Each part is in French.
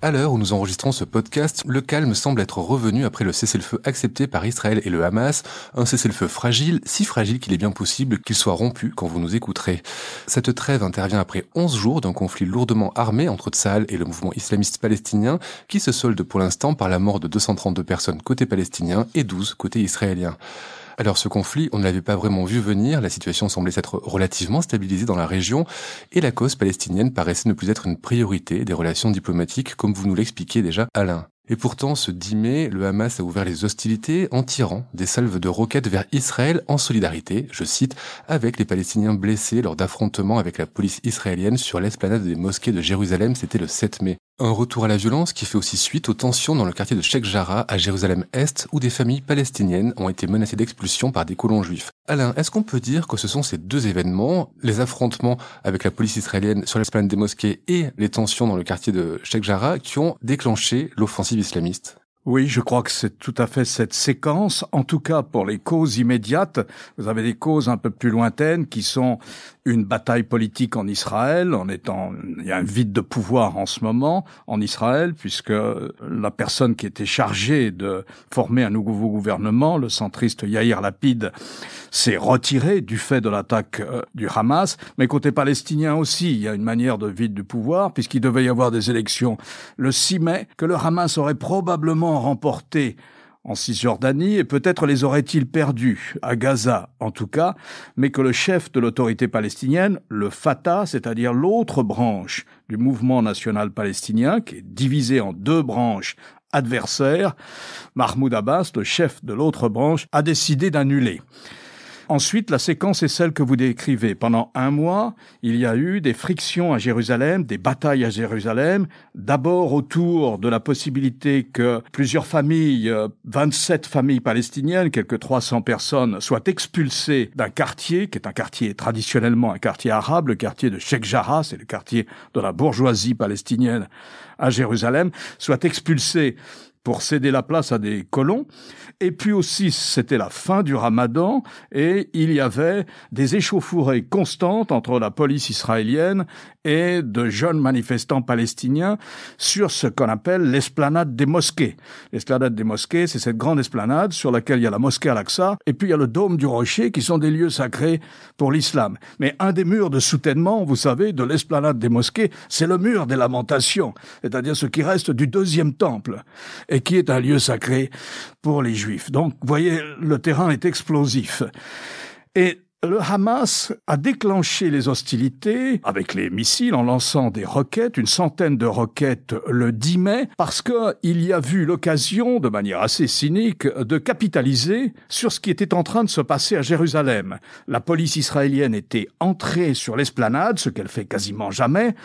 À l'heure où nous enregistrons ce podcast, le calme semble être revenu après le cessez-le-feu accepté par Israël et le Hamas, un cessez-le-feu fragile, si fragile qu'il est bien possible qu'il soit rompu quand vous nous écouterez. Cette trêve intervient après 11 jours d'un conflit lourdement armé entre Tsahal et le mouvement islamiste palestinien, qui se solde pour l'instant par la mort de 232 personnes côté palestinien et 12 côté israélien. Alors ce conflit, on ne l'avait pas vraiment vu venir, la situation semblait s'être relativement stabilisée dans la région, et la cause palestinienne paraissait ne plus être une priorité des relations diplomatiques, comme vous nous l'expliquiez déjà Alain. Et pourtant, ce 10 mai, le Hamas a ouvert les hostilités en tirant des salves de roquettes vers Israël en solidarité, je cite, avec les Palestiniens blessés lors d'affrontements avec la police israélienne sur l'esplanade des mosquées de Jérusalem, c'était le 7 mai. Un retour à la violence qui fait aussi suite aux tensions dans le quartier de Sheikh Jarrah à Jérusalem-Est où des familles palestiniennes ont été menacées d'expulsion par des colons juifs. Alain, est-ce qu'on peut dire que ce sont ces deux événements, les affrontements avec la police israélienne sur l'esplanade des mosquées et les tensions dans le quartier de Sheikh Jarrah qui ont déclenché l'offensive islamiste? Oui, je crois que c'est tout à fait cette séquence. En tout cas, pour les causes immédiates, vous avez des causes un peu plus lointaines qui sont une bataille politique en Israël, en étant, il y a un vide de pouvoir en ce moment en Israël, puisque la personne qui était chargée de former un nouveau gouvernement, le centriste Yair Lapid, s'est retiré du fait de l'attaque euh, du Hamas. Mais côté palestinien aussi, il y a une manière de vide du pouvoir, puisqu'il devait y avoir des élections le 6 mai, que le Hamas aurait probablement remporté en Cisjordanie et peut-être les aurait-il perdus à Gaza en tout cas, mais que le chef de l'autorité palestinienne, le Fatah, c'est-à-dire l'autre branche du mouvement national palestinien, qui est divisé en deux branches adversaires, Mahmoud Abbas, le chef de l'autre branche, a décidé d'annuler. Ensuite, la séquence est celle que vous décrivez. Pendant un mois, il y a eu des frictions à Jérusalem, des batailles à Jérusalem, d'abord autour de la possibilité que plusieurs familles, 27 euh, familles palestiniennes, quelques 300 personnes, soient expulsées d'un quartier, qui est un quartier traditionnellement un quartier arabe, le quartier de Sheikh Jarrah, c'est le quartier de la bourgeoisie palestinienne à Jérusalem, soient expulsées pour céder la place à des colons. Et puis aussi, c'était la fin du ramadan et il y avait des échauffourées constantes entre la police israélienne et de jeunes manifestants palestiniens sur ce qu'on appelle l'esplanade des mosquées. L'esplanade des mosquées, c'est cette grande esplanade sur laquelle il y a la mosquée Al-Aqsa et puis il y a le dôme du rocher qui sont des lieux sacrés pour l'islam. Mais un des murs de soutènement, vous savez, de l'esplanade des mosquées, c'est le mur des lamentations, c'est-à-dire ce qui reste du deuxième temple et qui est un lieu sacré pour les juifs. Donc, vous voyez, le terrain est explosif. Et le Hamas a déclenché les hostilités avec les missiles en lançant des roquettes, une centaine de roquettes le 10 mai, parce qu'il y a vu l'occasion, de manière assez cynique, de capitaliser sur ce qui était en train de se passer à Jérusalem. La police israélienne était entrée sur l'esplanade, ce qu'elle fait quasiment jamais,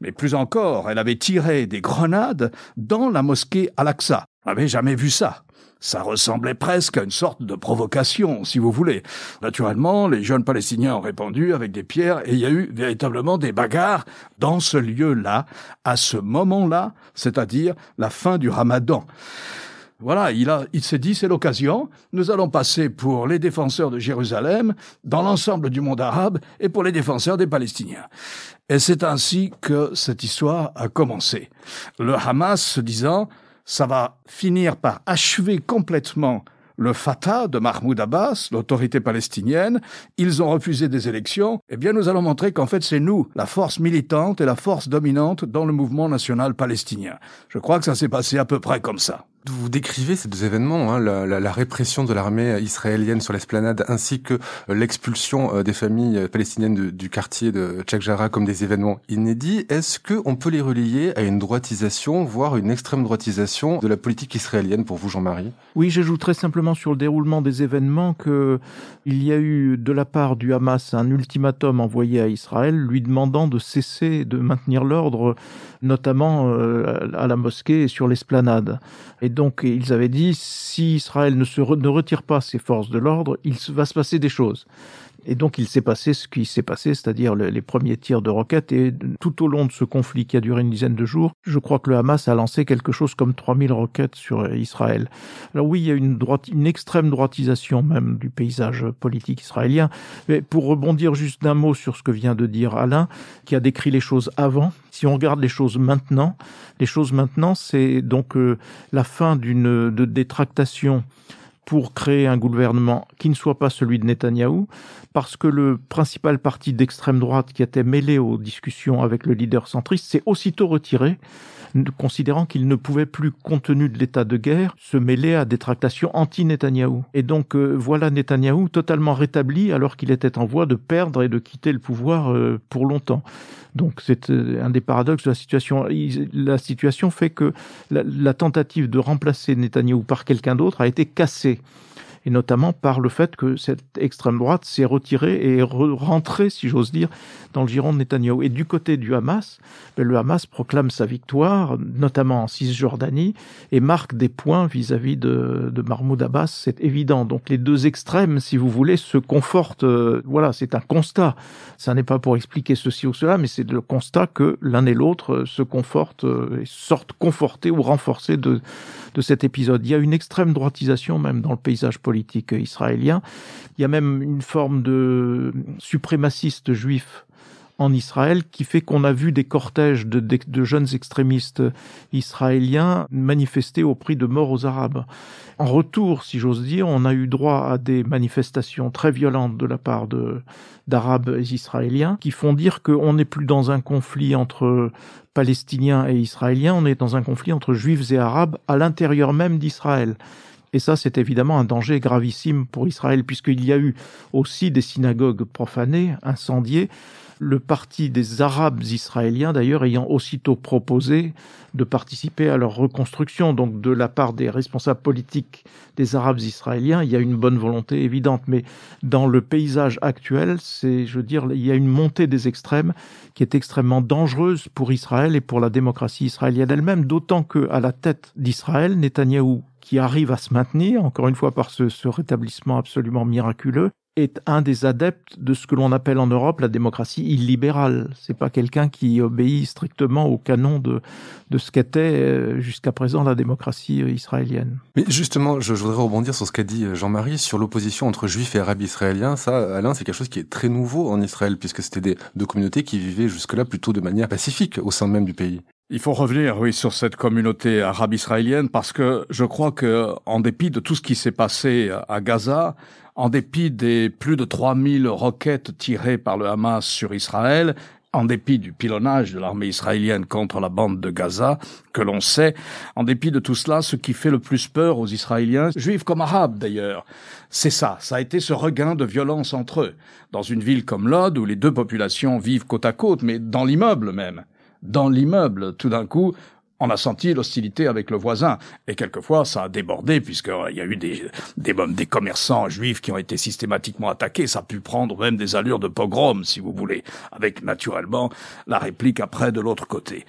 mais plus encore, elle avait tiré des grenades dans la mosquée Al-Aqsa. On n'avait jamais vu ça. Ça ressemblait presque à une sorte de provocation, si vous voulez. Naturellement, les jeunes Palestiniens ont répondu avec des pierres et il y a eu véritablement des bagarres dans ce lieu-là, à ce moment-là, c'est-à-dire la fin du ramadan. Voilà, il, a, il s'est dit, c'est l'occasion, nous allons passer pour les défenseurs de Jérusalem, dans l'ensemble du monde arabe, et pour les défenseurs des Palestiniens. Et c'est ainsi que cette histoire a commencé. Le Hamas se disant, ça va finir par achever complètement le Fatah de Mahmoud Abbas, l'autorité palestinienne, ils ont refusé des élections, eh bien nous allons montrer qu'en fait c'est nous, la force militante et la force dominante dans le mouvement national palestinien. Je crois que ça s'est passé à peu près comme ça. Vous décrivez ces deux événements, hein, la, la, la, répression de l'armée israélienne sur l'esplanade ainsi que euh, l'expulsion euh, des familles euh, palestiniennes de, du quartier de Tchak Jarrah comme des événements inédits. Est-ce que on peut les relier à une droitisation, voire une extrême droitisation de la politique israélienne pour vous, Jean-Marie? Oui, j'ajouterais simplement sur le déroulement des événements que il y a eu de la part du Hamas un ultimatum envoyé à Israël lui demandant de cesser de maintenir l'ordre, notamment à la mosquée et sur l'esplanade. Et donc ils avaient dit si Israël ne, ne retire pas ses forces de l'ordre, il va se passer des choses. Et donc il s'est passé ce qui s'est passé, c'est-à-dire les premiers tirs de roquettes. Et tout au long de ce conflit qui a duré une dizaine de jours, je crois que le Hamas a lancé quelque chose comme 3000 roquettes sur Israël. Alors oui, il y a une, droite, une extrême droitisation même du paysage politique israélien. Mais pour rebondir juste d'un mot sur ce que vient de dire Alain, qui a décrit les choses avant, si on regarde les choses maintenant, les choses maintenant, c'est donc euh, la fin d'une de pour créer un gouvernement qui ne soit pas celui de Netanyahou, parce que le principal parti d'extrême droite qui était mêlé aux discussions avec le leader centriste s'est aussitôt retiré, considérant qu'il ne pouvait plus, compte tenu de l'état de guerre, se mêler à des tractations anti-Netanyahou. Et donc euh, voilà Netanyahou totalement rétabli alors qu'il était en voie de perdre et de quitter le pouvoir euh, pour longtemps. Donc c'est euh, un des paradoxes de la situation. La situation fait que la, tentative de remplacer Netanyahou par quelqu'un d'autre a été cassée et notamment par le fait que cette extrême droite s'est retirée et rentrée, si j'ose dire, dans le giron de Netanyahou. Et du côté du Hamas, ben, le Hamas proclame sa victoire, notamment en Cisjordanie, et marque des points vis-à-vis de, de Mahmoud Abbas, c'est évident. Donc les deux extrêmes, si vous voulez, se confortent. Euh, voilà, c'est un constat. Ça n'est pas pour expliquer ceci ou cela, mais c'est le constat que l'un et l'autre euh, se confortent euh, et sortent confortés ou renforcés de, de cet épisode. Il y a une extrême droitisation même dans le paysage politique israélien. Il y a même une forme de suprémaciste juif en Israël qui fait qu'on a vu des cortèges de, de, jeunes extrémistes israéliens manifester au prix de mort aux Arabes. En retour, si j'ose dire, on a eu droit à des manifestations très violentes de la part d'Arabes israéliens qui font dire qu'on n'est plus dans un conflit entre Palestiniens et Israéliens, on est dans un conflit entre Juifs et Arabes à l'intérieur même d'Israël. Et ça, c'est évidemment un danger gravissime pour Israël, puisqu'il y a eu aussi des synagogues profanées, incendiées, le parti des Arabes israéliens, d'ailleurs, ayant aussitôt proposé de participer à leur reconstruction. Donc, de la part des responsables politiques des Arabes israéliens, il y a une bonne volonté évidente. Mais dans le paysage actuel, c'est, je veux dire, il y a une montée des extrêmes qui est extrêmement dangereuse pour Israël et pour la démocratie israélienne elle-même, d'autant que à la tête d'Israël, Netanyahou qui arrive à se maintenir, encore une fois par ce, rétablissement absolument miraculeux, est un des adeptes de ce que l'on appelle en Europe la démocratie illibérale. C'est pas quelqu'un qui obéit strictement au canon de, ce qu'était euh, jusqu'à présent la démocratie israélienne. Mais justement, je, je voudrais rebondir sur ce qu'a dit euh, Jean-Marie sur l'opposition entre juifs et arabes israéliens. Ça, Alain, c'est quelque chose qui est très nouveau en Israël puisque c'était des deux communautés qui vivaient jusque-là plutôt de manière pacifique au sein même du pays. Il faut revenir, oui, sur cette communauté arabe israélienne parce que je crois que, en dépit de tout ce qui s'est passé à Gaza, en dépit des plus de 3000 roquettes tirées par le Hamas sur Israël, en dépit du pilonnage de l'armée israélienne contre la bande de Gaza, que l'on sait, en dépit de tout cela, ce qui fait le plus peur aux Israéliens, juifs comme arabes d'ailleurs, c'est ça, ça a été ce regain de violence entre eux, dans une ville comme Lod, où les deux populations vivent côte à côte, mais dans l'immeuble même. Dans l'immeuble, tout d'un coup, on a senti l'hostilité avec le voisin. Et quelquefois, ça a débordé, puisqu'il y a eu des, des, des commerçants juifs qui ont été systématiquement attaqués. Ça a pu prendre même des allures de pogrom, si vous voulez, avec naturellement la réplique après de l'autre côté.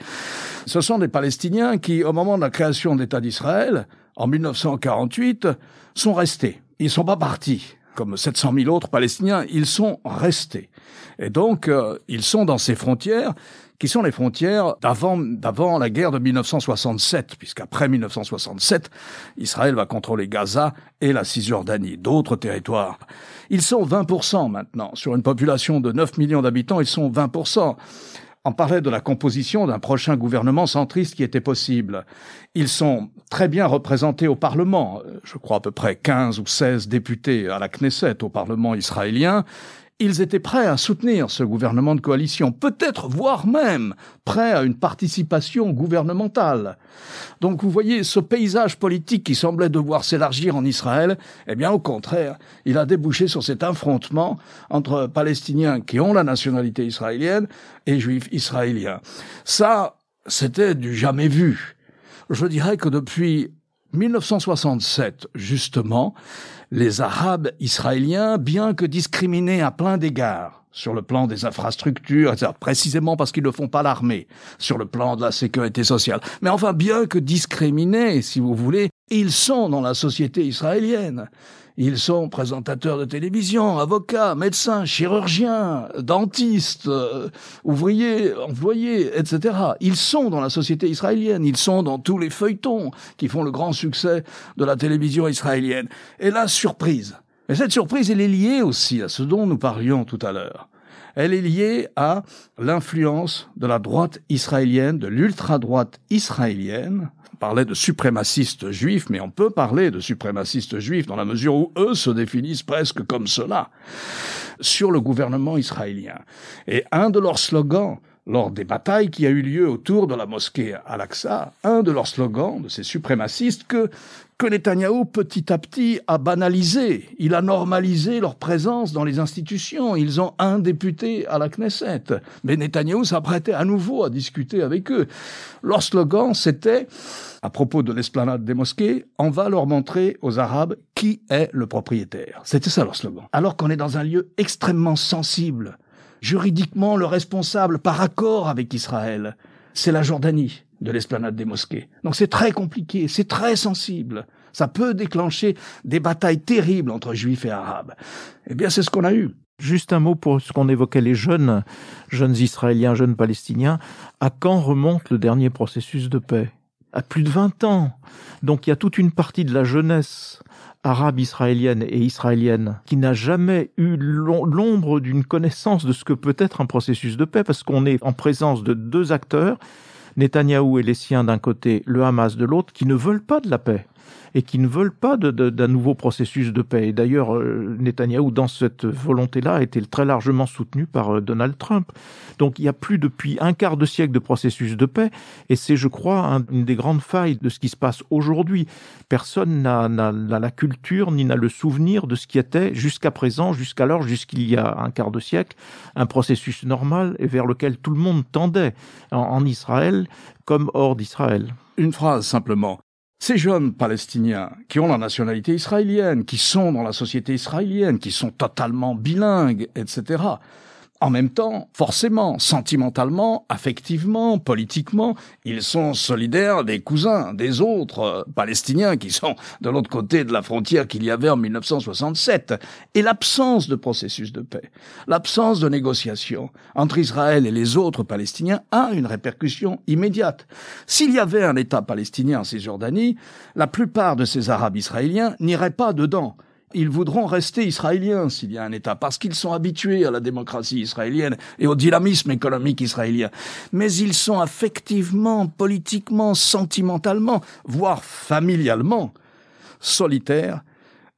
Ce sont des Palestiniens qui, au moment de la création de l'État d'Israël, en 1948, sont restés. Ils sont pas partis comme 700 000 autres Palestiniens, ils sont restés. Et donc, euh, ils sont dans ces frontières qui sont les frontières d'avant, d'avant la guerre de 1967, puisqu'après 1967, Israël va contrôler Gaza et la Cisjordanie, d'autres territoires. Ils sont 20% maintenant. Sur une population de 9 millions d'habitants, ils sont 20%. On parlait de la composition d'un prochain gouvernement centriste qui était possible. Ils sont très bien représentés au Parlement, je crois à peu près 15 ou 16 députés à la Knesset, au Parlement israélien ils étaient prêts à soutenir ce gouvernement de coalition, peut-être voire même prêts à une participation gouvernementale. Donc vous voyez, ce paysage politique qui semblait devoir s'élargir en Israël, eh bien au contraire, il a débouché sur cet affrontement entre Palestiniens qui ont la nationalité israélienne et Juifs israéliens. Ça, c'était du jamais vu. Je dirais que depuis 1967, justement, les Arabes israéliens, bien que discriminés à plein d'égards, sur le plan des infrastructures, précisément parce qu'ils ne font pas l'armée, sur le plan de la sécurité sociale. Mais enfin, bien que discriminés, si vous voulez, ils sont dans la société israélienne. Ils sont présentateurs de télévision, avocats, médecins, chirurgiens, dentistes, euh, ouvriers, employés, etc. Ils sont dans la société israélienne, ils sont dans tous les feuilletons qui font le grand succès de la télévision israélienne. Et la surprise, et cette surprise, elle est liée aussi à ce dont nous parlions tout à l'heure. Elle est liée à l'influence de la droite israélienne, de l'ultra-droite israélienne. On parlait de suprémacistes juifs, mais on peut parler de suprémacistes juifs dans la mesure où eux se définissent presque comme cela sur le gouvernement israélien. Et un de leurs slogans, lors des batailles qui a eu lieu autour de la mosquée Al-Aqsa, un de leurs slogans de ces suprémacistes que que Netanyahou petit à petit a banalisé, il a normalisé leur présence dans les institutions. Ils ont un député à la Knesset, mais Netanyahou s'apprêtait à nouveau à discuter avec eux. Leur slogan, c'était à propos de l'esplanade des mosquées, on va leur montrer aux Arabes qui est le propriétaire. C'était ça leur slogan. Alors qu'on est dans un lieu extrêmement sensible, juridiquement le responsable par accord avec Israël, c'est la Jordanie de l'esplanade des mosquées. Donc c'est très compliqué, c'est très sensible. Ça peut déclencher des batailles terribles entre juifs et arabes. Eh bien, c'est ce qu'on a eu. Juste un mot pour ce qu'on évoquait les jeunes, jeunes israéliens, jeunes palestiniens. À quand remonte le dernier processus de paix? À plus de 20 ans. Donc il y a toute une partie de la jeunesse arabe israélienne et israélienne qui n'a jamais eu l'ombre d'une connaissance de ce que peut être un processus de paix parce qu'on est en présence de deux acteurs, Netanyahou et les siens d'un côté, le Hamas de l'autre, qui ne veulent pas de la paix et qui ne veulent pas d'un nouveau processus de paix. Et d'ailleurs, euh, Netanyahou, dans cette volonté-là, a été très largement soutenu par euh, Donald Trump. Donc il y a plus depuis un quart de siècle de processus de paix, et c'est, je crois, une des grandes failles de ce qui se passe aujourd'hui. Personne n'a la culture ni n'a le souvenir de ce qui était jusqu'à présent, jusqu'alors, jusqu'il y a un quart de siècle, un processus normal et vers lequel tout le monde tendait en Israël comme hors d'Israël. Une phrase simplement. Ces jeunes Palestiniens qui ont la nationalité israélienne, qui sont dans la société israélienne, qui sont totalement bilingues, etc., en même temps, forcément, sentimentalement, affectivement, politiquement, ils sont solidaires des cousins, des autres euh, Palestiniens qui sont de l'autre côté de la frontière qu'il y avait en 1967. Et l'absence de processus de paix, l'absence de négociation entre Israël et les autres Palestiniens a une répercussion immédiate. S'il y avait un État palestinien en Cisjordanie, la plupart de ces Arabes israéliens n'iraient pas dedans ils voudront rester israéliens s'il y a un État, parce qu'ils sont habitués à la démocratie israélienne et au dynamisme économique israélien. Mais ils sont affectivement, politiquement, sentimentalement, voire familialement, solitaires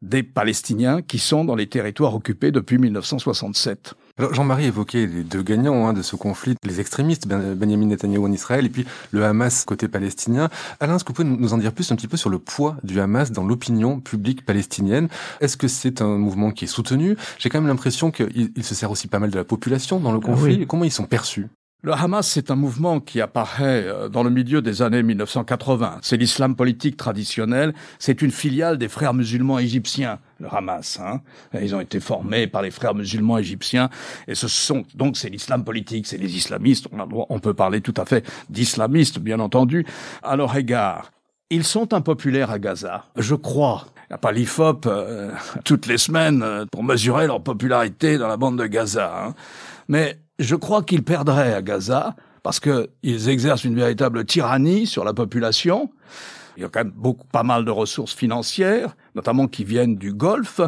des Palestiniens qui sont dans les territoires occupés depuis 1967. Jean-Marie évoquait les deux gagnants hein, de ce conflit, les extrémistes, ben, Benjamin Netanyahu en Israël et puis le Hamas côté palestinien. Alain, est-ce que vous pouvez nous en dire plus un petit peu sur le poids du Hamas dans l'opinion publique palestinienne? Est-ce que c'est un mouvement qui est soutenu? J'ai quand même l'impression qu'il se sert aussi pas mal de la population dans le ah conflit. Comment ils sont perçus? Le Hamas, c'est un mouvement qui apparaît euh, dans le milieu des années 1980. C'est l'islam politique traditionnel. C'est une filiale des frères musulmans égyptiens, le Hamas. Hein. Ils ont été formés par les frères musulmans égyptiens. Et ce sont donc c'est l'islam politique, c'est les islamistes. On, a droit, on peut parler tout à fait d'islamistes, bien entendu, à leur égard. Ils sont impopulaires à Gaza, je crois. Il n'y a pas l'IFOP euh, toutes les semaines euh, pour mesurer leur popularité dans la bande de Gaza. Hein. Mais je crois qu'ils perdraient à Gaza parce qu'ils exercent une véritable tyrannie sur la population. Il y a quand même beaucoup, pas mal de ressources financières, notamment qui viennent du Golfe.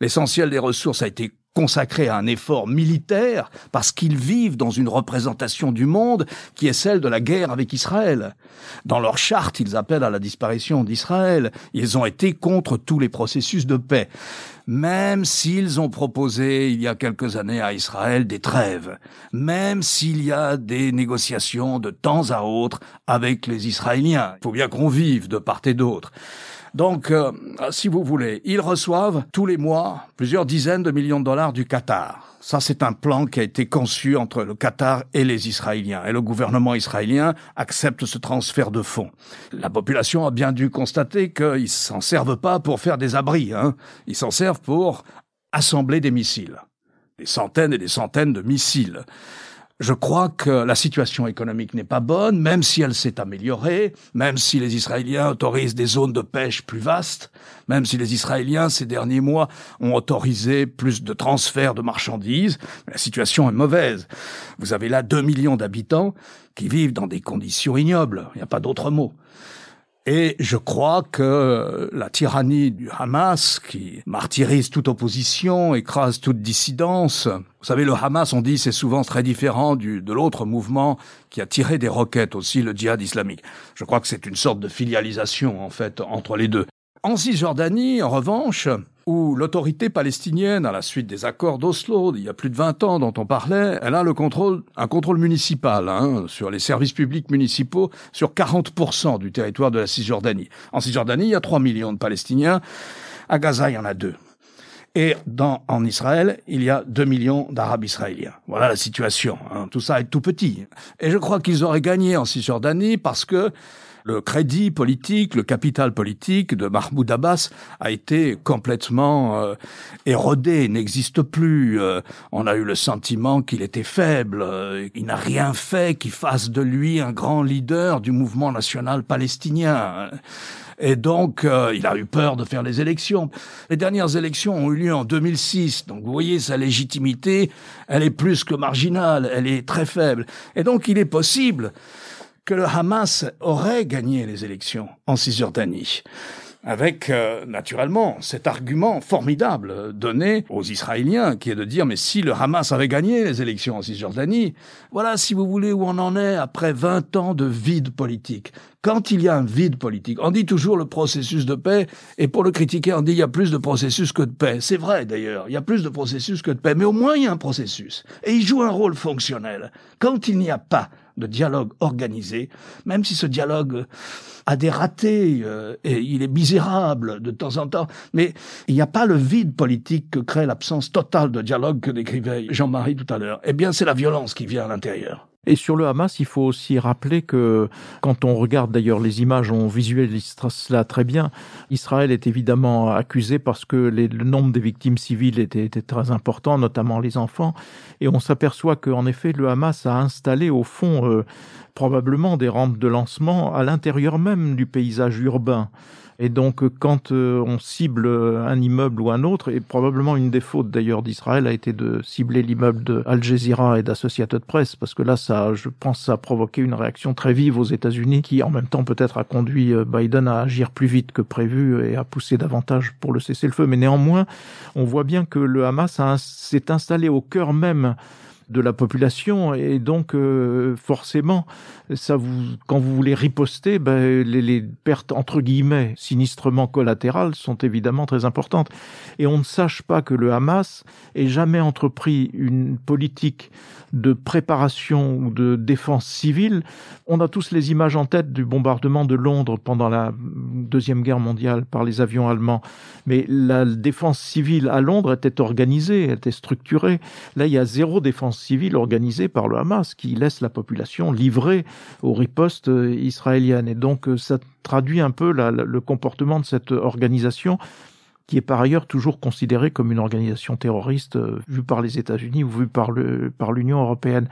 L'essentiel des ressources a été consacré à un effort militaire parce qu'ils vivent dans une représentation du monde qui est celle de la guerre avec Israël. Dans leur charte, ils appellent à la disparition d'Israël. Ils ont été contre tous les processus de paix même s'ils ont proposé il y a quelques années à Israël des trêves, même s'il y a des négociations de temps à autre avec les Israéliens. Il faut bien qu'on vive de part et d'autre. Donc, euh, si vous voulez, ils reçoivent tous les mois plusieurs dizaines de millions de dollars du Qatar. Ça, c'est un plan qui a été conçu entre le Qatar et les Israéliens. Et le gouvernement israélien accepte ce transfert de fonds. La population a bien dû constater qu'ils s'en servent pas pour faire des abris. Hein. Ils s'en servent pour assembler des missiles. des centaines et des centaines de missiles. Je crois que la situation économique n'est pas bonne, même si elle s'est améliorée, même si les Israéliens autorisent des zones de pêche plus vastes, même si les Israéliens, ces derniers mois, ont autorisé plus de transferts de marchandises. La situation est mauvaise. Vous avez là deux millions d'habitants qui vivent dans des conditions ignobles. Il n'y a pas d'autre mot. Et je crois que la tyrannie du Hamas, qui martyrise toute opposition, écrase toute dissidence, vous savez, le Hamas, on dit, c'est souvent très différent de l'autre mouvement qui a tiré des roquettes aussi, le djihad islamique. Je crois que c'est une sorte de filialisation, en fait, entre les deux. En Cisjordanie, en revanche, où l'autorité palestinienne, à la suite des accords d'Oslo, il y a plus de 20 ans dont on parlait, elle a le contrôle, un contrôle municipal hein, sur les services publics municipaux sur 40% du territoire de la Cisjordanie. En Cisjordanie, il y a 3 millions de Palestiniens. À Gaza, il y en a deux. Et dans, en Israël, il y a 2 millions d'Arabes israéliens. Voilà la situation. Hein. Tout ça est tout petit. Et je crois qu'ils auraient gagné en Cisjordanie parce que le crédit politique, le capital politique de Mahmoud Abbas a été complètement euh, érodé, n'existe plus. Euh, on a eu le sentiment qu'il était faible, euh, il n'a rien fait qui fasse de lui un grand leader du mouvement national palestinien. Et donc, il a eu peur de faire les élections. Les dernières élections ont eu lieu en 2006. Donc, vous voyez, sa légitimité, elle est plus que marginale, elle est très faible. Et donc, il est possible que le Hamas aurait gagné les élections en Cisjordanie avec euh, naturellement cet argument formidable donné aux Israéliens, qui est de dire mais si le Hamas avait gagné les élections en Cisjordanie, voilà si vous voulez où on en est après 20 ans de vide politique. Quand il y a un vide politique, on dit toujours le processus de paix, et pour le critiquer, on dit il y a plus de processus que de paix. C'est vrai d'ailleurs, il y a plus de processus que de paix, mais au moins il y a un processus, et il joue un rôle fonctionnel. Quand il n'y a pas de dialogue organisé, même si ce dialogue a des ratés, euh, et il est misérable de temps en temps, mais il n'y a pas le vide politique que crée l'absence totale de dialogue que décrivait Jean-Marie tout à l'heure. Eh bien, c'est la violence qui vient à l'intérieur. Et sur le Hamas, il faut aussi rappeler que quand on regarde d'ailleurs les images, on visualise cela très bien. Israël est évidemment accusé parce que le nombre des victimes civiles était, était, très important, notamment les enfants. Et on s'aperçoit qu'en effet, le Hamas a installé au fond euh, probablement des rampes de lancement à l'intérieur même du paysage urbain. Et donc, quand euh, on cible un immeuble ou un autre, et probablement une des fautes d'ailleurs d'Israël a été de cibler l'immeuble de Al Jazeera et d'Associated Press, parce que là, ça, je pense, ça a provoqué une réaction très vive aux États-Unis, qui en même temps peut-être a conduit euh, Biden à agir plus vite que prévu et à pousser davantage pour le cessez-le-feu. Mais néanmoins, on voit bien que le Hamas s'est installé au cœur même de la population. Et donc euh, forcément ça vous quand vous voulez riposter ben, les, les, pertes entre guillemets sinistrement collatérales sont évidemment très importantes. Et on ne sache pas que le Hamas ait jamais entrepris une politique de préparation ou de défense civile. On a tous les images en tête du bombardement de Londres pendant la deuxième guerre mondiale par les avions allemands. Mais la défense civile à Londres était organisée était structurée. Là il y a zéro défense civile organisée par le Hamas qui laisse la population livrée aux ripostes israéliennes. Et donc ça traduit un peu le comportement de cette organisation qui est par ailleurs toujours considérée comme une organisation terroriste euh, vue par les États-Unis ou vue par le par l'Union européenne.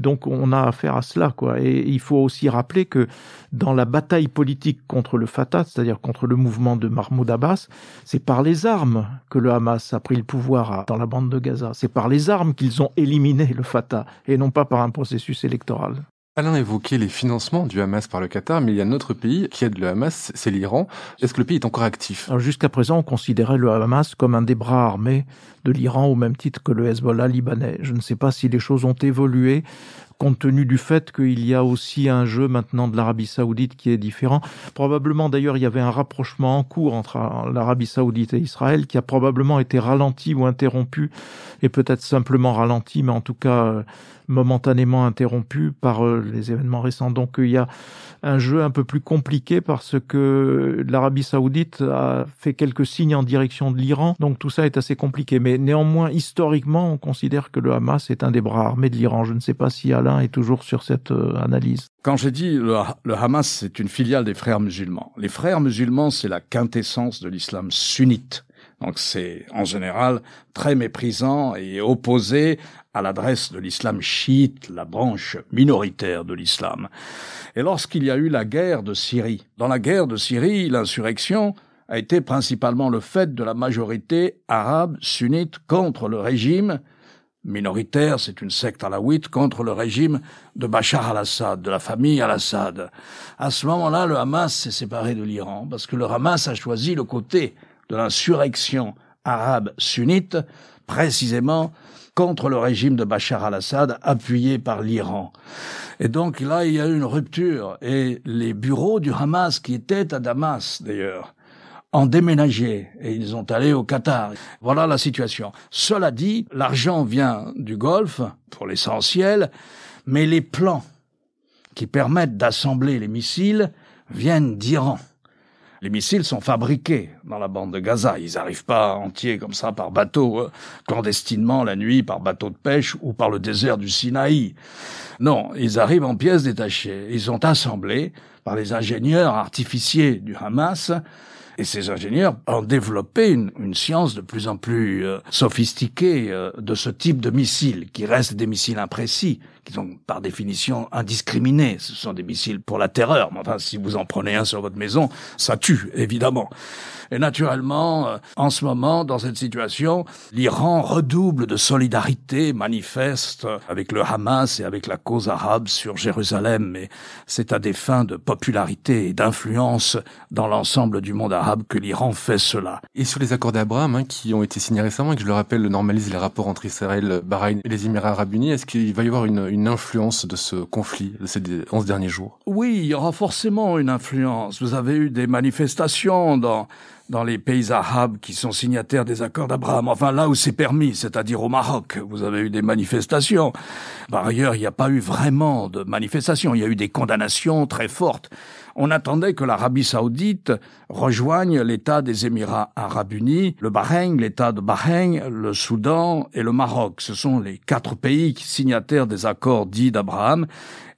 Donc on a affaire à cela quoi. Et il faut aussi rappeler que dans la bataille politique contre le Fatah, c'est-à-dire contre le mouvement de Mahmoud Abbas, c'est par les armes que le Hamas a pris le pouvoir dans la bande de Gaza. C'est par les armes qu'ils ont éliminé le Fatah et non pas par un processus électoral. Alain évoquait les financements du Hamas par le Qatar, mais il y a un autre pays qui aide le Hamas, c'est l'Iran. Est-ce que le pays est encore actif? Jusqu'à présent, on considérait le Hamas comme un des bras armés de l'Iran au même titre que le Hezbollah libanais. Je ne sais pas si les choses ont évolué compte tenu du fait qu'il y a aussi un jeu maintenant de l'Arabie saoudite qui est différent. Probablement d'ailleurs il y avait un rapprochement en cours entre l'Arabie saoudite et Israël qui a probablement été ralenti ou interrompu et peut-être simplement ralenti, mais en tout cas euh, momentanément interrompu par euh, les événements récents. Donc il y a un jeu un peu plus compliqué parce que l'Arabie saoudite a fait quelques signes en direction de l'Iran, donc tout ça est assez compliqué. Mais néanmoins, historiquement, on considère que le Hamas est un des bras armés de l'Iran. Je ne sais pas si Est toujours sur cette euh, analyse. Quand j'ai dit le, le Hamas, c'est une filiale des frères musulmans. Les frères musulmans, c'est la quintessence de l'islam sunnite Donc c'est en général très méprisant et opposé à l'adresse de l'islam chiite, la branche minoritaire de l'islam. Et lorsqu'il y a eu la guerre de Syrie, dans la guerre de Syrie, l'insurrection a été principalement le fait de la majorité arabe sunnite contre le régime minoritaire, c'est une secte alawite contre le régime de Bachar al-Assad, de la famille al-Assad. À ce moment-là, le Hamas s'est séparé de l'Iran parce que le Hamas a choisi le côté de l'insurrection arabe sunnite, précisément contre le régime de Bachar al-Assad appuyé par l'Iran. Et donc là, il y a eu une rupture et les bureaux du Hamas qui étaient à Damas d'ailleurs, ont déménagé et ils ont allé au Qatar. Voilà la situation. Cela dit, l'argent vient du Golfe pour l'essentiel, mais les plans qui permettent d'assembler les missiles viennent d'Iran. Les missiles sont fabriqués dans la bande de Gaza. Ils n'arrivent pas entiers comme ça par bateau, euh, clandestinement la nuit, par bateau de pêche ou par le désert du Sinaï. Non, ils arrivent en pièces détachées. Ils sont assemblés par les ingénieurs artificiers du Hamas et ces ingénieurs ont développé une, une science de plus en plus euh, sophistiquée euh, de ce type de missiles, qui restent des missiles imprécis, qui sont par définition indiscriminés. Ce sont des missiles pour la terreur. Mais enfin, si vous en prenez un sur votre maison, ça tue, évidemment. Et naturellement, euh, en ce moment, dans cette situation, l'Iran redouble de solidarité manifeste avec le Hamas et avec la cause arabe sur Jérusalem. Mais c'est à des fins de popularité et d'influence dans l'ensemble du monde arabe que l'Iran fait cela. Et sur les accords d'Abraham, hein, qui ont été signés récemment et que je le rappelle, normalise les rapports entre Israël, Bahreïn et les Émirats arabes unis, est-ce qu'il va y avoir une, une influence de ce conflit de ces 11 derniers jours? Oui, il y aura forcément une influence. Vous avez eu des manifestations dans dans les pays arabes qui sont signataires des accords d'Abraham. Enfin, là où c'est permis, c'est-à-dire au Maroc, vous avez eu des manifestations. Par ailleurs, il n'y a pas eu vraiment de manifestations. Il y a eu des condamnations très fortes. On attendait que l'Arabie saoudite rejoigne l'État des Émirats arabes unis, le Bahreïn, l'État de Bahreïn, le Soudan et le Maroc. Ce sont les quatre pays signataires des accords dits d'Abraham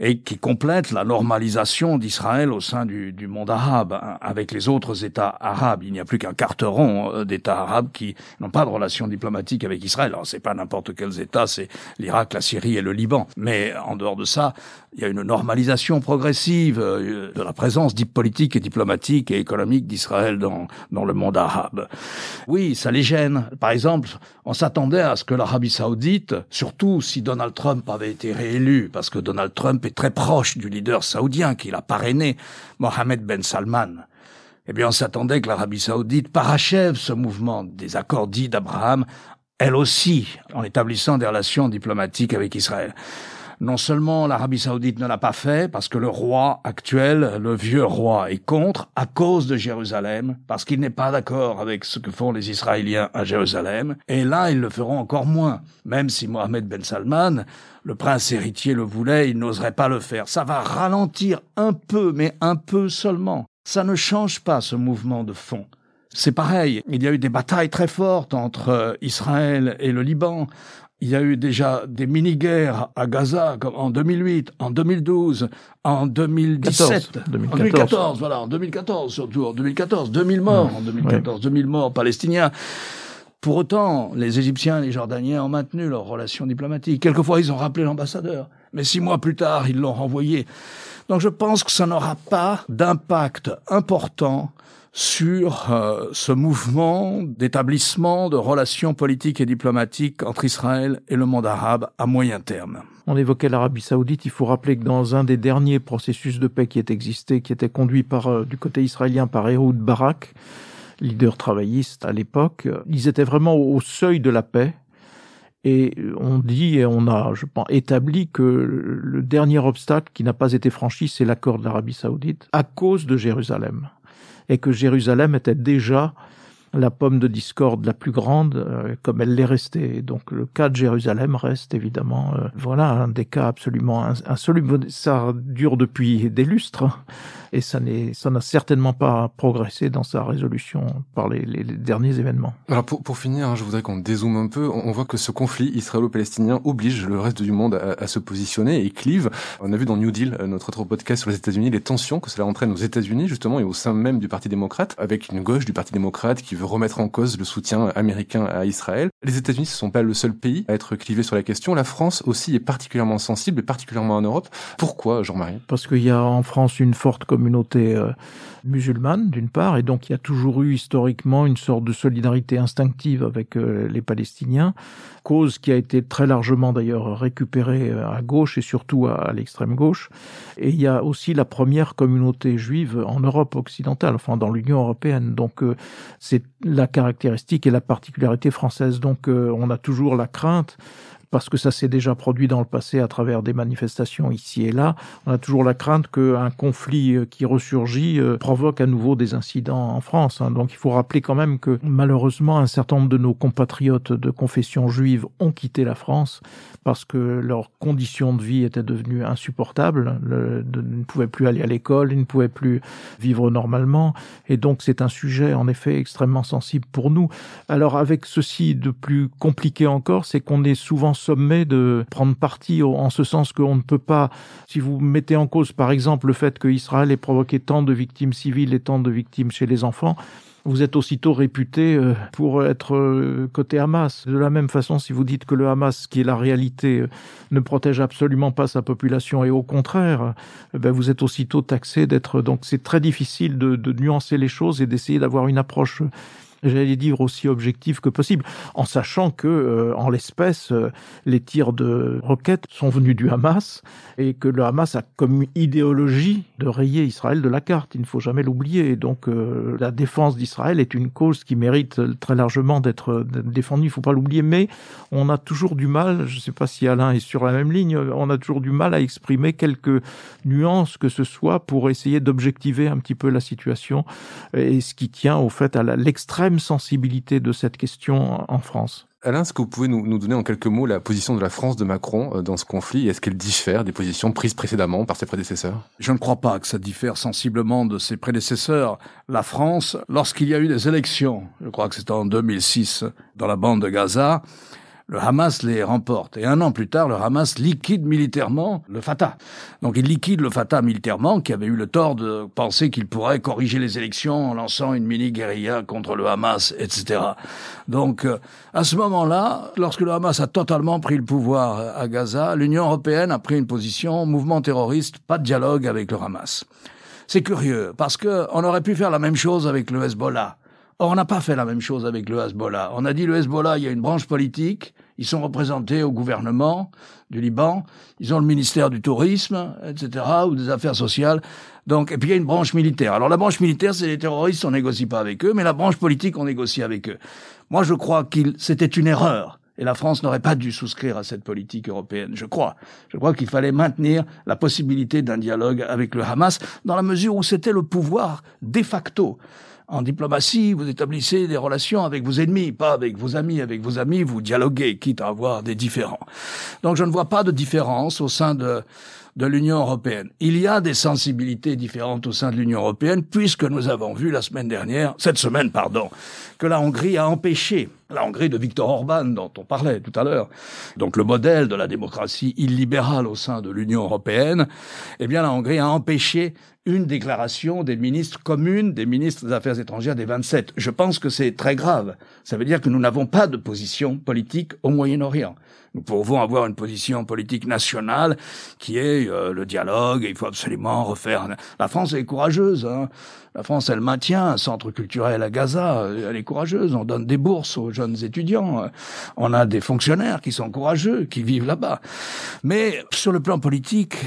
et qui complètent la normalisation d'Israël au sein du, monde arabe hein, avec les autres États arabes. N'y a plus qu'un carteron euh, d'États arabes qui n'ont pas de relations diplomatiques avec Israël. Alors c'est pas n'importe quels États, c'est l'Irak, la Syrie et le Liban. Mais en dehors de ça, il y a une normalisation progressive euh, de la présence politique et diplomatique et économique d'Israël dans, dans le monde arabe. Oui, ça les gêne. Par exemple, on s'attendait à ce que l'Arabie saoudite, surtout si Donald Trump avait été réélu, parce que Donald Trump est très proche du leader saoudien qu'il a parrainé, Mohamed Ben Salman. Eh bien, on s'attendait que l'Arabie saoudite parachève ce mouvement des accords dits d'Abraham, elle aussi, en établissant des relations diplomatiques avec Israël. Non seulement l'Arabie saoudite ne l'a pas fait, parce que le roi actuel, le vieux roi, est contre, à cause de Jérusalem, parce qu'il n'est pas d'accord avec ce que font les Israéliens à Jérusalem, et là, ils le feront encore moins. Même si Mohamed Ben Salman, le prince héritier le voulait, il n'oserait pas le faire. Ça va ralentir un peu, mais un peu seulement. Ça ne change pas ce mouvement de fond. C'est pareil, il y a eu des batailles très fortes entre euh, Israël et le Liban. Il y a eu déjà des mini-guerres à Gaza, comme en 2008, en 2012, en 2017, 2014. en 2014, voilà, en 2014 surtout, en 2014, 2000 morts en 2014, 2000 morts palestiniens. Pour autant, les Égyptiens et les Jordaniens ont maintenu leurs relations diplomatiques. Quelquefois, ils ont rappelé l'ambassadeur, mais six mois plus tard, ils l'ont renvoyé. Donc je pense que ça n'aura pas d'impact important sur euh, ce mouvement d'établissement de relations politiques et diplomatiques entre Israël et le monde arabe à moyen terme. On évoquait l'Arabie saoudite, il faut rappeler que dans un des derniers processus de paix qui ait existé, qui était conduit par, euh, du côté israélien par Ehud Barak, leader travailliste à l'époque, ils étaient vraiment au seuil de la paix. Et on dit et on a, établi que le dernier obstacle qui n'a pas été franchi, c'est l'accord de l'Arabie saoudite à cause de Jérusalem. Et que Jérusalem était déjà la pomme de discorde la plus grande, euh, comme elle l'est restée. Donc le cas de Jérusalem reste évidemment, euh, voilà, un des cas absolument insolubles. Ça dure depuis des lustres et ça n'est, ça n'a certainement pas progressé dans sa résolution par les, les, les derniers événements. Alors pour, pour finir, hein, je voudrais qu'on dézoome un peu. On, voit que ce conflit israélo-palestinien oblige le reste du monde à, à, se positionner et clive. On a vu dans New Deal, euh, notre autre podcast sur les États-Unis, les tensions que cela entraîne aux États-Unis justement et au sein même du Parti démocrate, avec une gauche du Parti démocrate qui veut remettre en cause le soutien américain à Israël. Les États-Unis ne sont pas le seul pays à être clivé sur la question. La France aussi est particulièrement sensible, et particulièrement en Europe. Pourquoi, Jean-Marie? Parce qu'il y a en France une forte communauté euh, musulmane, d'une part, et donc il y a toujours eu historiquement une sorte de solidarité instinctive avec euh, les Palestiniens, cause qui a été très largement d'ailleurs récupérée euh, à gauche et surtout à, l'extrême gauche. Et il y a aussi la première communauté juive en Europe occidentale, enfin dans l'Union européenne. Donc c'est la caractéristique et la particularité française. Donc on a toujours la crainte parce que ça s'est déjà produit dans le passé à travers des manifestations ici et là. On a toujours la crainte qu'un conflit euh, qui ressurgit euh, provoque à nouveau des incidents en France. Hein. Donc il faut rappeler quand même que malheureusement un certain nombre de nos compatriotes de confession juive ont quitté la France parce que leurs conditions de vie étaient devenues insupportables. ils ne pouvaient plus aller à l'école, ils ne pouvaient plus vivre normalement. Et donc c'est un sujet en effet extrêmement sensible pour nous. Alors avec ceci de plus compliqué encore, c'est qu'on est souvent sommé de prendre parti en ce sens qu'on ne peut pas, si vous mettez en cause par exemple le fait qu'Israël ait provoqué tant de victimes civiles et tant de victimes chez les enfants, vous êtes aussitôt réputé euh, pour être euh, côté Hamas. De la même façon, si vous dites que le Hamas, qui est la réalité, euh, ne protège absolument pas sa population et au contraire, ben vous êtes aussitôt taxé d'être. Donc c'est très difficile de, de nuancer les choses et d'essayer d'avoir une approche j'allais dire aussi objectif que possible, en sachant que, euh, en l'espèce, euh, les tirs de roquettes sont venus du Hamas et que le Hamas a comme idéologie de rayer Israël de la carte. Il ne faut jamais l'oublier. Donc, euh, la défense d'Israël est une cause qui mérite très largement d'être défendue. Il ne faut pas l'oublier. Mais on a toujours du mal. Je ne sais pas si Alain est sur la même ligne. On a toujours du mal à exprimer quelques nuances que ce soit pour essayer d'objectiver un petit peu la situation et ce qui tient au fait à l'extrême sensibilité de cette question en France. Alain, est-ce que vous pouvez nous, donner en quelques mots la position de la France de Macron euh, dans ce conflit? Est-ce qu'elle diffère des positions prises précédemment par ses prédécesseurs? Je ne crois pas que ça diffère sensiblement de ses prédécesseurs. La France, lorsqu'il y a eu des élections, je crois que c'était en 2006, dans la bande de Gaza, le Hamas les remporte. Et un an plus tard, le Hamas liquide militairement le Fatah. Donc il liquide le Fatah militairement, qui avait eu le tort de penser qu'il pourrait corriger les élections en lançant une mini-guérilla contre le Hamas, etc. Donc euh, à ce moment-là, lorsque le Hamas a totalement pris le pouvoir à Gaza, l'Union européenne a pris une position, mouvement terroriste, pas de dialogue avec le Hamas. C'est curieux, parce que on aurait pu faire la même chose avec le Hezbollah. Or, on n'a pas fait la même chose avec le Hezbollah. On a dit le Hezbollah, il y a une branche politique, ils sont représentés au gouvernement du Liban, ils ont le ministère du tourisme, etc., ou des affaires sociales. Donc, et puis il y a une branche militaire. Alors la branche militaire, c'est les terroristes, on négocie pas avec eux, mais la branche politique, on négocie avec eux. Moi, je crois qu'il c'était une erreur. Et la France n'aurait pas dû souscrire à cette politique européenne, je crois. Je crois qu'il fallait maintenir la possibilité d'un dialogue avec le Hamas, dans la mesure où c'était le pouvoir de facto. En diplomatie, vous établissez des relations avec vos ennemis, pas avec vos amis. Avec vos amis, vous dialoguez, quitte à avoir des différends. Donc je ne vois pas de différence au sein de, de l'Union européenne. Il y a des sensibilités différentes au sein de l'Union européenne, puisque nous avons vu la semaine dernière, cette semaine, pardon, que la Hongrie a empêché la Hongrie de Viktor Orban, dont on parlait tout à l'heure, donc le modèle de la démocratie illibérale au sein de l'Union européenne, eh bien la Hongrie a empêché une déclaration des ministres communes, des ministres des Affaires étrangères des 27. Je pense que c'est très grave. Ça veut dire que nous n'avons pas de position politique au Moyen-Orient. Nous pouvons avoir une position politique nationale qui est euh, le dialogue. Il faut absolument refaire. La France est courageuse. Hein. La France, elle maintient un centre culturel à Gaza. Elle est courageuse. On donne des bourses aux jeunes étudiants. On a des fonctionnaires qui sont courageux, qui vivent là-bas. Mais sur le plan politique,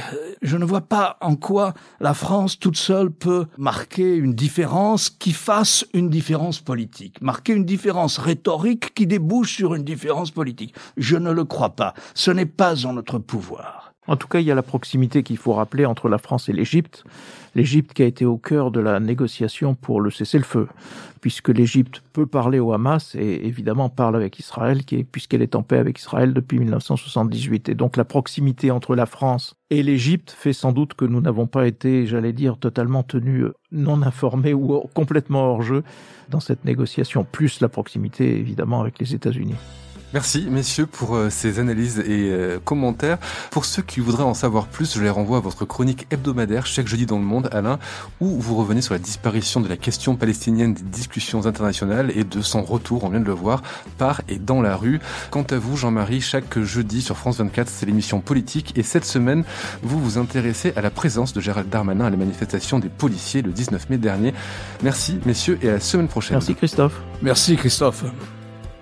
je ne vois pas en quoi la France toute seule peut marquer une différence qui fasse une différence politique, marquer une différence rhétorique qui débouche sur une différence politique. Je ne le crois pas. Ce n'est pas en notre pouvoir. En tout cas, il y a la proximité qu'il faut rappeler entre la France et l'Égypte. L'Égypte qui a été au cœur de la négociation pour le cessez-le-feu, puisque l'Égypte peut parler au Hamas et évidemment parle avec Israël, puisqu'elle est en paix avec Israël depuis 1978. Et donc la proximité entre la France et l'Égypte fait sans doute que nous n'avons pas été, j'allais dire, totalement tenus non informés ou complètement hors jeu dans cette négociation, plus la proximité évidemment avec les États-Unis. Merci messieurs pour euh, ces analyses et euh, commentaires. Pour ceux qui voudraient en savoir plus, je les renvoie à votre chronique hebdomadaire chaque jeudi dans le monde, Alain, où vous revenez sur la disparition de la question palestinienne des discussions internationales et de son retour, on vient de le voir, par et dans la rue. Quant à vous, Jean-Marie, chaque jeudi sur France 24, c'est l'émission politique et cette semaine, vous vous intéressez à la présence de Gérald Darmanin à la manifestation des policiers le 19 mai dernier. Merci messieurs et à la semaine prochaine. Merci Christophe. Merci Christophe.